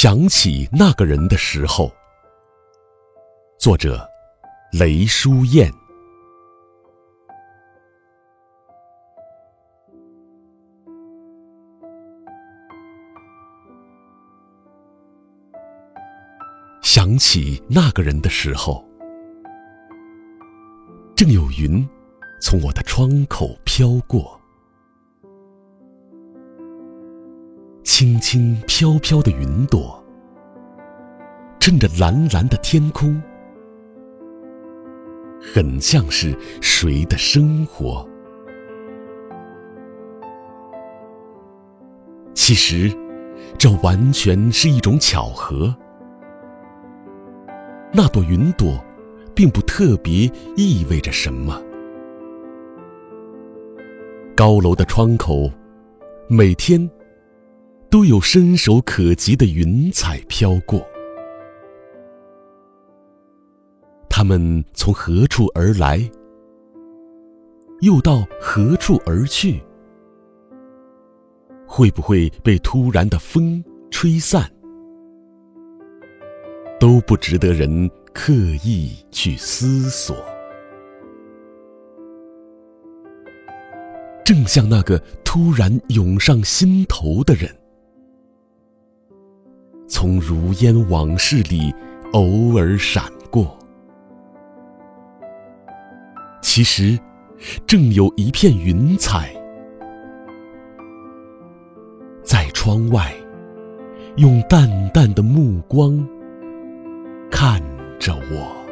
想起那个人的时候，作者雷书燕。想起那个人的时候，正有云从我的窗口飘过。轻轻飘飘的云朵，衬着蓝蓝的天空，很像是谁的生活。其实，这完全是一种巧合。那朵云朵，并不特别意味着什么。高楼的窗口，每天。都有伸手可及的云彩飘过，他们从何处而来，又到何处而去？会不会被突然的风吹散？都不值得人刻意去思索。正像那个突然涌上心头的人。从如烟往事里偶尔闪过，其实正有一片云彩在窗外，用淡淡的目光看着我。